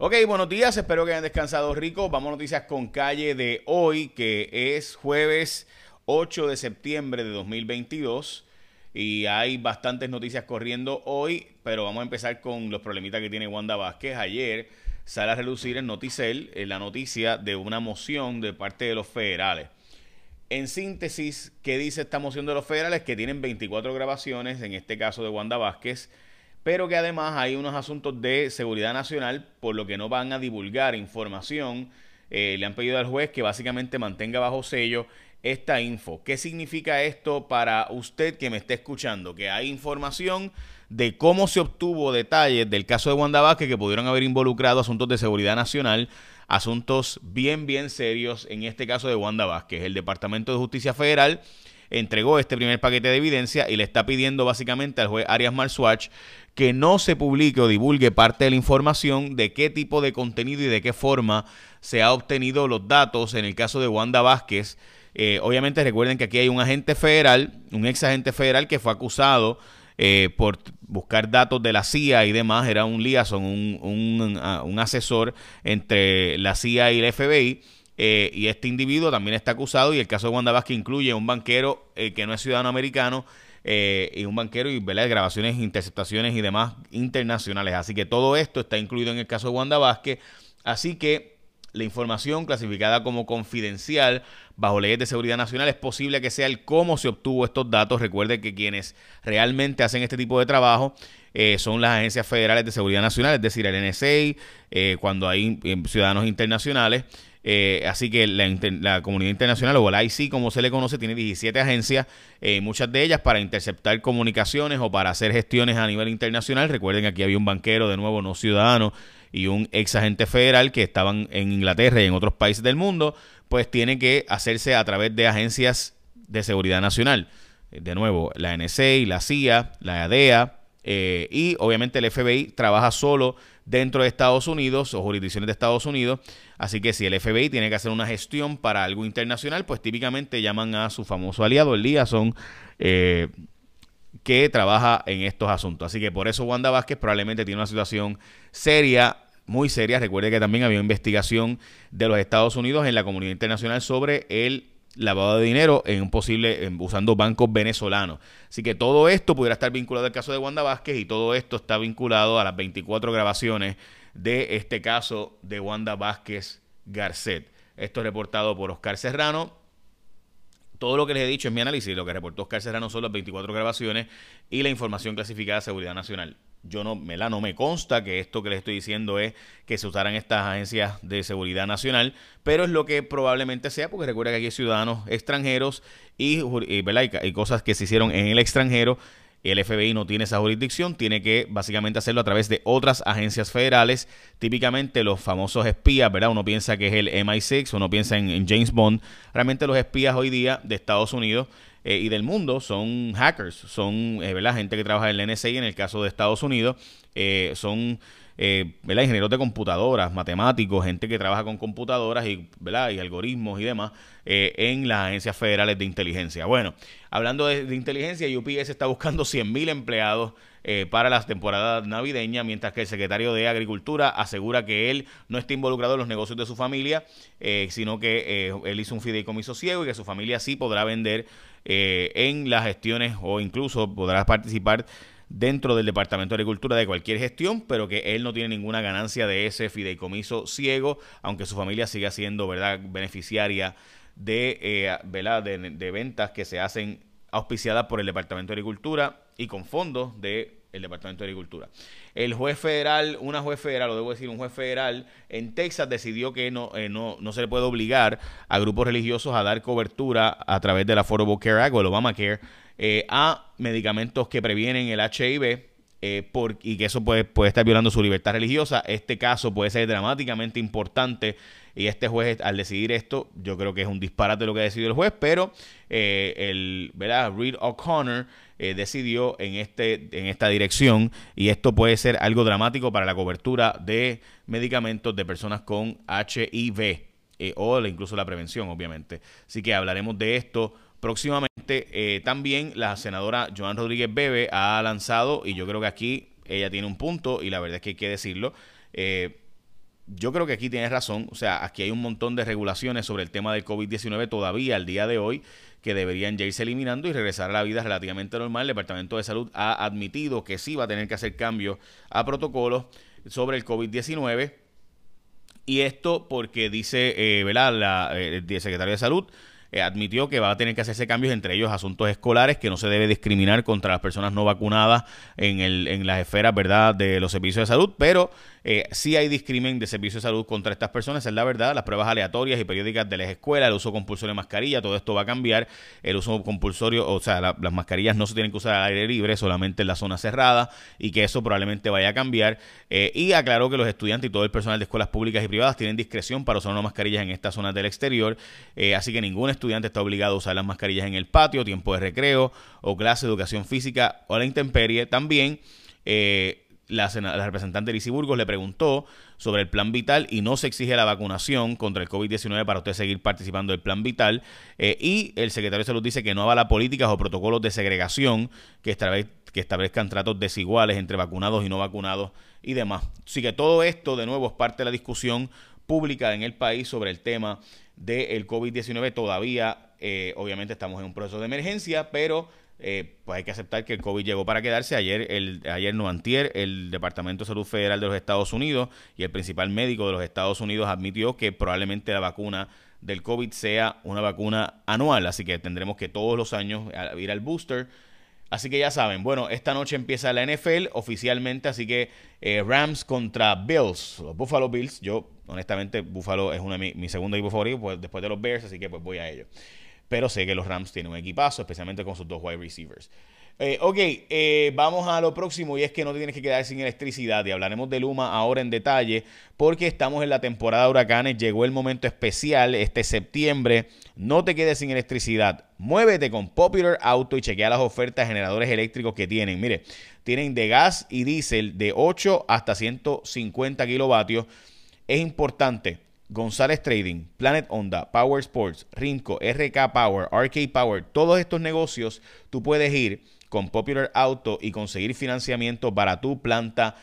Ok, buenos días, espero que hayan descansado rico. Vamos a noticias con calle de hoy, que es jueves 8 de septiembre de 2022. Y hay bastantes noticias corriendo hoy, pero vamos a empezar con los problemitas que tiene Wanda Vázquez. Ayer sale a relucir en Noticel la noticia de una moción de parte de los federales. En síntesis, ¿qué dice esta moción de los federales? Que tienen 24 grabaciones, en este caso de Wanda Vázquez, pero que además hay unos asuntos de seguridad nacional por lo que no van a divulgar información. Eh, le han pedido al juez que básicamente mantenga bajo sello esta info. ¿Qué significa esto para usted que me esté escuchando? Que hay información de cómo se obtuvo detalles del caso de Wanda Vázquez que pudieron haber involucrado asuntos de seguridad nacional, asuntos bien, bien serios, en este caso de Wanda Vázquez. El Departamento de Justicia Federal entregó este primer paquete de evidencia y le está pidiendo básicamente al juez Arias Marswatch que no se publique o divulgue parte de la información de qué tipo de contenido y de qué forma se ha obtenido los datos en el caso de Wanda Vázquez. Eh, obviamente recuerden que aquí hay un agente federal, un ex agente federal que fue acusado eh, por buscar datos de la CIA y demás, era un liaison, un, un, ah, un asesor entre la CIA y el FBI. Eh, y este individuo también está acusado y el caso de Wanda Vázquez incluye un banquero que no es ciudadano americano eh, y un banquero y ¿verdad? grabaciones, interceptaciones y demás internacionales. Así que todo esto está incluido en el caso de Wanda Vázquez. Así que la información clasificada como confidencial bajo leyes de seguridad nacional es posible que sea el cómo se obtuvo estos datos. Recuerde que quienes realmente hacen este tipo de trabajo eh, son las agencias federales de seguridad nacional, es decir, el NSA, eh, cuando hay ciudadanos internacionales. Eh, así que la, comunidad internacional, o el IC como se le conoce, tiene 17 agencias, eh, muchas de ellas para interceptar comunicaciones o para hacer gestiones a nivel internacional. Recuerden que aquí había un banquero, de nuevo, no ciudadano, y un ex agente federal que estaban en Inglaterra y en otros países del mundo, pues tiene que hacerse a través de agencias de seguridad nacional. Eh, de nuevo, la NSA, la CIA, la ADEA, y obviamente el FBI trabaja solo dentro de Estados Unidos o jurisdicciones de Estados Unidos. Así que si el FBI tiene que hacer una gestión para algo internacional, pues típicamente llaman a su famoso aliado, el liaison, eh, que trabaja en estos asuntos. Así que por eso Wanda Vázquez probablemente tiene una situación seria, muy seria. Recuerde que también había investigación de los Estados Unidos en la comunidad internacional sobre el lavado de dinero en un posible usando bancos venezolanos. Así que todo esto pudiera estar vinculado al caso de Wanda Vázquez y todo esto está vinculado a las 24 grabaciones de este caso de Wanda Vázquez Garcet. Esto es reportado por Oscar Serrano. Todo lo que les he dicho en mi análisis, lo que reportó Oscar Serrano son las 24 grabaciones y la información clasificada de seguridad nacional yo no me la no me consta que esto que les estoy diciendo es que se usaran estas agencias de seguridad nacional, pero es lo que probablemente sea, porque recuerda que aquí hay ciudadanos extranjeros y, y, cosas que se hicieron en el extranjero. El FBI no tiene esa jurisdicción, tiene que básicamente hacerlo a través de otras agencias federales, típicamente los famosos espías, ¿verdad? Uno piensa que es el MI6, uno piensa en James Bond. Realmente los espías hoy día de Estados Unidos eh, y del mundo son hackers, son eh, ¿verdad? gente que trabaja en el NSA en el caso de Estados Unidos, eh, son ¿verdad? ingenieros de computadoras, matemáticos, gente que trabaja con computadoras y, y algoritmos y demás en las agencias federales de inteligencia. Bueno, hablando de, inteligencia, UPS está buscando 100.000 empleados eh, para las temporadas navideñas, mientras que el secretario de Agricultura asegura que él no está involucrado en los negocios de su familia, eh, sino que eh, él hizo un fideicomiso ciego y que su familia sí podrá vender en las gestiones o incluso podrá participar dentro del Departamento de Agricultura de cualquier gestión, pero que él no tiene ninguna ganancia de ese fideicomiso ciego, aunque su familia siga siendo verdad beneficiaria de, de, de ventas que se hacen auspiciadas por el Departamento de Agricultura y con fondos de el Departamento de Agricultura. El juez federal, una juez federal, o debo decir un juez federal en Texas decidió que no, eh, no, no, se le puede obligar a grupos religiosos a dar cobertura a través de la Affordable Care Act o el Obamacare eh, a medicamentos que previenen el HIV eh, por, y que eso puede, puede estar violando su libertad religiosa. Este caso puede ser dramáticamente importante y este juez, al decidir esto, yo creo que es un disparate lo que ha decidido el juez, pero eh, el, ¿verdad? Reed O'Connor eh, decidió en, este, en esta dirección y esto puede ser algo dramático para la cobertura de medicamentos de personas con HIV eh, o incluso la prevención, obviamente. Así que hablaremos de esto próximamente. también la senadora Joan Rodríguez Bebe ha lanzado, y yo creo que aquí ella tiene un punto, y la verdad es que hay que decirlo, yo creo que aquí tienes razón. O sea, aquí hay un montón de regulaciones sobre el tema del COVID-19 todavía al día de hoy que deberían ya irse eliminando y regresar a la vida relativamente normal. El Departamento de Salud ha admitido que sí va a tener que hacer cambios a protocolos sobre el COVID-19. Y esto porque dice, eh. La, eh, el secretario de Salud eh, admitió que va a tener que hacerse cambios entre ellos asuntos escolares, que no se debe discriminar contra las personas no vacunadas en, el, en las esferas, ¿verdad?, de los servicios de salud, pero eh, sí hay discrimen de servicio de salud contra estas personas, es la verdad. Las pruebas aleatorias y periódicas de las escuelas, el uso compulsorio de mascarilla, todo esto va a cambiar. El uso compulsorio, o sea, las mascarillas no se tienen que usar al aire libre, solamente en la zona cerrada, y que eso probablemente vaya a cambiar. Eh, y aclaró que los estudiantes y todo el personal de escuelas públicas y privadas tienen discreción para usar una mascarilla en estas zonas del exterior, eh, así que ningún estudiante está obligado a usar las mascarillas en el patio, tiempo de recreo o clase de educación física o la intemperie. También la, representante Lizy Burgos le preguntó sobre el plan vital y no se exige la vacunación contra el COVID-19 para usted seguir participando del plan vital. Eh, y el secretario de Salud dice que no avala políticas o protocolos de segregación que, que establezcan tratos desiguales entre vacunados y no vacunados y demás. Así que todo esto, de nuevo, es parte de la discusión pública en el país sobre el tema del COVID-19. Todavía, eh, obviamente, estamos en un proceso de emergencia, pero eh, pues hay que aceptar que el COVID llegó para quedarse. Ayer, el, ayer no antier, el Departamento de Salud Federal de los Estados Unidos y el principal médico de los Estados Unidos admitió que probablemente la vacuna del COVID sea una vacuna anual, así que tendremos que todos los años ir al booster. Así que ya saben, bueno, esta noche empieza la NFL oficialmente, así que eh, Rams contra Bills, los Buffalo Bills. Yo, honestamente, Buffalo es una mi, mi segundo equipo favorito pues, después de los Bears, así que pues voy a ello pero sé que los Rams tienen un equipazo, especialmente con sus dos wide receivers. Eh, ok, eh, vamos a lo próximo y es que no tienes que quedar sin electricidad y hablaremos de Luma ahora en detalle porque estamos en la temporada de huracanes, llegó el momento especial este septiembre, no te quedes sin electricidad, muévete con Popular Auto y chequea las ofertas de generadores eléctricos que tienen, mire, tienen de gas y diésel de 8 hasta 150 kilovatios, es importante González Trading, Planet Honda, Power Sports, Rinco, RK Power, RK Power, todos estos negocios, tú puedes ir con Popular Auto y conseguir financiamiento para tu planta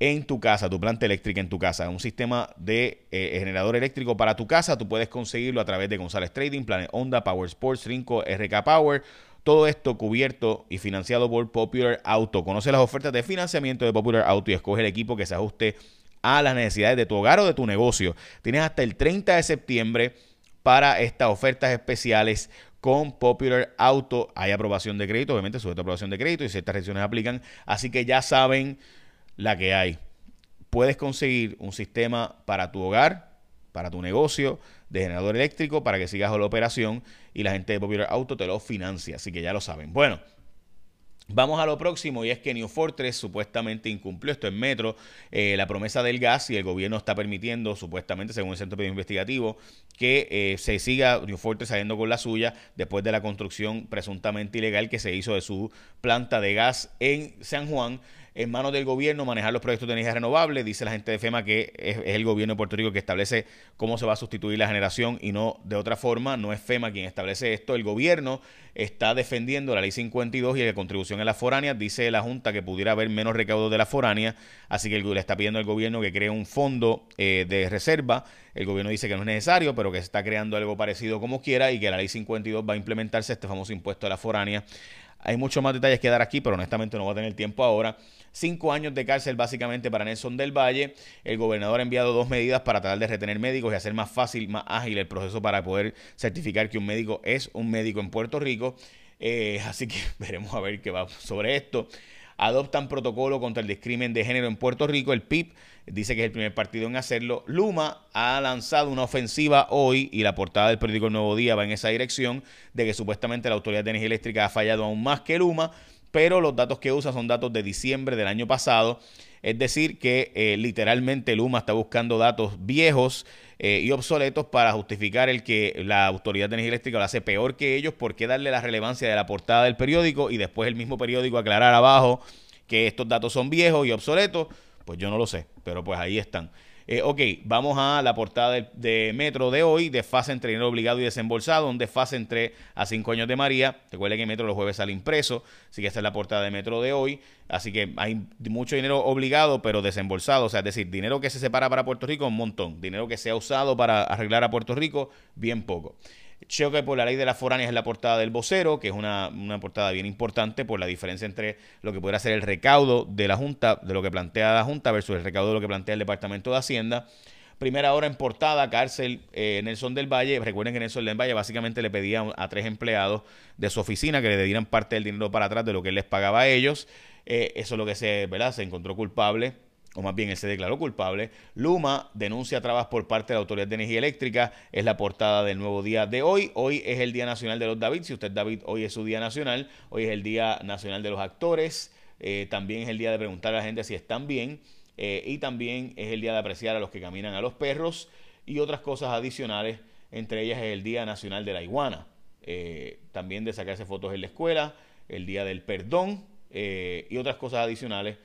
en tu casa, tu planta eléctrica en tu casa. Un sistema de eh, generador eléctrico para tu casa, tú puedes conseguirlo a través de González Trading, Planet Honda, Power Sports, Rinco, RK Power. Todo esto cubierto y financiado por Popular Auto. Conoce las ofertas de financiamiento de Popular Auto y escoge el equipo que se ajuste a las necesidades de tu hogar o de tu negocio. Tienes hasta el 30 de septiembre para estas ofertas especiales con Popular Auto. Hay aprobación de crédito, obviamente sujeto a aprobación de crédito y ciertas restricciones aplican. Así que ya saben la que hay. Puedes conseguir un sistema para tu hogar, para tu negocio, de generador eléctrico, para que sigas la operación y la gente de Popular Auto te lo financia. Así que ya lo saben. Bueno. Vamos a lo próximo y es que New Fortress supuestamente incumplió esto en Metro, eh, la promesa del gas y el gobierno está permitiendo, supuestamente según el Centro Investigativo, que eh, se siga New Fortress saliendo con la suya después de la construcción presuntamente ilegal que se hizo de su planta de gas en San Juan en manos del gobierno manejar los proyectos de energía renovable. Dice la gente de FEMA que es, el gobierno de Puerto Rico que establece cómo se va a sustituir la generación y no de otra forma. No es FEMA quien establece esto. El gobierno está defendiendo la ley 52 y la contribución a las foráneas. Dice la Junta que pudiera haber menos recaudo de la foránea, así que le está pidiendo al gobierno que cree un fondo eh, de reserva. El gobierno dice que no es necesario, pero que se está creando algo parecido como quiera y que la ley 52 va a implementarse este famoso impuesto a la foránea. Hay muchos más detalles que dar aquí, pero honestamente no va a tener tiempo ahora. Cinco años de cárcel básicamente para Nelson del Valle. El gobernador ha enviado dos medidas para tratar de retener médicos y hacer más fácil, más ágil el proceso para poder certificar que un médico es un médico en Puerto Rico. Eh, así que veremos a ver qué va sobre esto. Adoptan protocolo contra el discrimen de género en Puerto Rico. El PIB dice que es el primer partido en hacerlo. Luma ha lanzado una ofensiva hoy y la portada del periódico El Nuevo Día va en esa dirección de que supuestamente la Autoridad de Energía Eléctrica ha fallado aún más que Luma pero los datos que usa son datos de diciembre del año pasado. Es decir, que eh, literalmente Luma está buscando datos viejos eh, y obsoletos para justificar el que la Autoridad de Energía Eléctrica lo hace peor que ellos. ¿Por qué darle la relevancia de la portada del periódico y después el mismo periódico aclarar abajo que estos datos son viejos y obsoletos? Pues yo no lo sé, pero pues ahí están. Eh, ok, vamos a la portada de, Metro de hoy, desfase entre dinero obligado y desembolsado, un desfase entre a cinco años de María. Recuerden que Metro los jueves sale impreso, así que esta es la portada de Metro de hoy. Así que hay mucho dinero obligado, pero desembolsado, o sea, es decir, dinero que se separa para Puerto Rico, un montón. Dinero que se ha usado para arreglar a Puerto Rico, bien poco. Choque por la ley de las foráneas es la portada del vocero, que es una, una, portada bien importante por la diferencia entre lo que pudiera ser el recaudo de la Junta, de lo que plantea la Junta, versus el recaudo de lo que plantea el Departamento de Hacienda. Primera hora en portada, cárcel eh, Nelson del Valle. Recuerden que Nelson del Valle básicamente le pedía a tres empleados de su oficina que le dieran parte del dinero para atrás de lo que él les pagaba a ellos. Eh, eso es lo que se, ¿verdad? se encontró culpable o más bien él se declaró culpable. Luma denuncia trabas por parte de la Autoridad de Energía Eléctrica. Es la portada del nuevo día de hoy. Hoy es el Día Nacional de los David. Si usted es David, hoy es su Día Nacional. Hoy es el Día Nacional de los Actores. Eh, también es el día de preguntar a la gente si están bien. Eh, y también es el día de apreciar a los que caminan a los perros. Y otras cosas adicionales. Entre ellas es el Día Nacional de la Iguana. Eh, también de sacarse fotos en la escuela. El Día del Perdón. y otras cosas adicionales.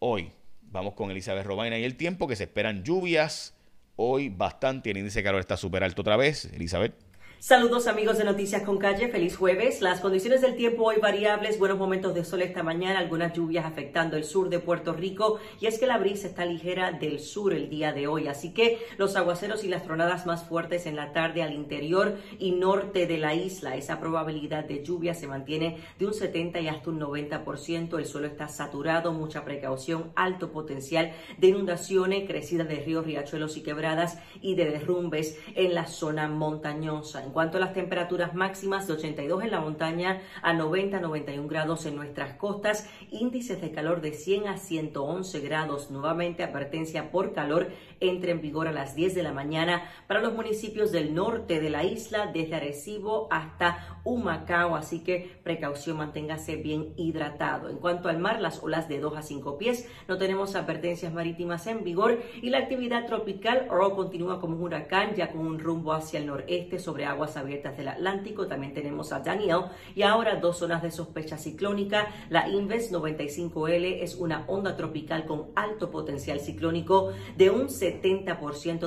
Hoy, Vamos con Elizabeth Robaina y el tiempo que se esperan lluvias. Hoy bastante, el índice de calor está súper alto otra vez. Elizabeth. Saludos amigos de Noticias con Calle, feliz jueves. Las condiciones del tiempo hoy variables, buenos momentos de sol esta mañana, algunas lluvias afectando el sur de Puerto Rico y es que la brisa está ligera del sur el día de hoy, así que los aguaceros y las tronadas más fuertes en la tarde al interior y norte de la isla. Esa probabilidad de lluvia se mantiene de un 70 y hasta un 90%. El suelo está saturado, mucha precaución, alto potencial de inundaciones, crecida de ríos, riachuelos y quebradas y de derrumbes en la zona montañosa. En cuanto a las temperaturas máximas de 82 en la montaña a 90-91 grados en nuestras costas, índices de calor de 100 a 111 grados. Nuevamente advertencia por calor entre en vigor a las 10 de la mañana para los municipios del norte de la isla, desde Arecibo hasta Humacao, así que precaución, manténgase bien hidratado. En cuanto al mar, las olas de 2 a 5 pies, no tenemos advertencias marítimas en vigor y la actividad tropical Earl continúa como un huracán ya con un rumbo hacia el noreste sobre agua aguas abiertas del Atlántico. También tenemos a Daniel y ahora dos zonas de sospecha ciclónica. La Inves 95L es una onda tropical con alto potencial ciclónico de un 70%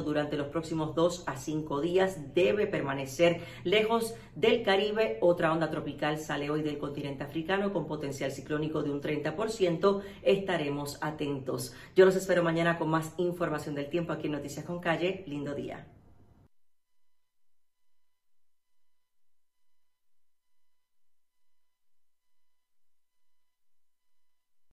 durante los próximos dos a cinco días. Debe permanecer lejos del Caribe. Otra onda tropical sale hoy del continente africano con potencial ciclónico de un 30%. Estaremos atentos. Yo los espero mañana con más información del tiempo aquí en Noticias con Calle. Lindo día.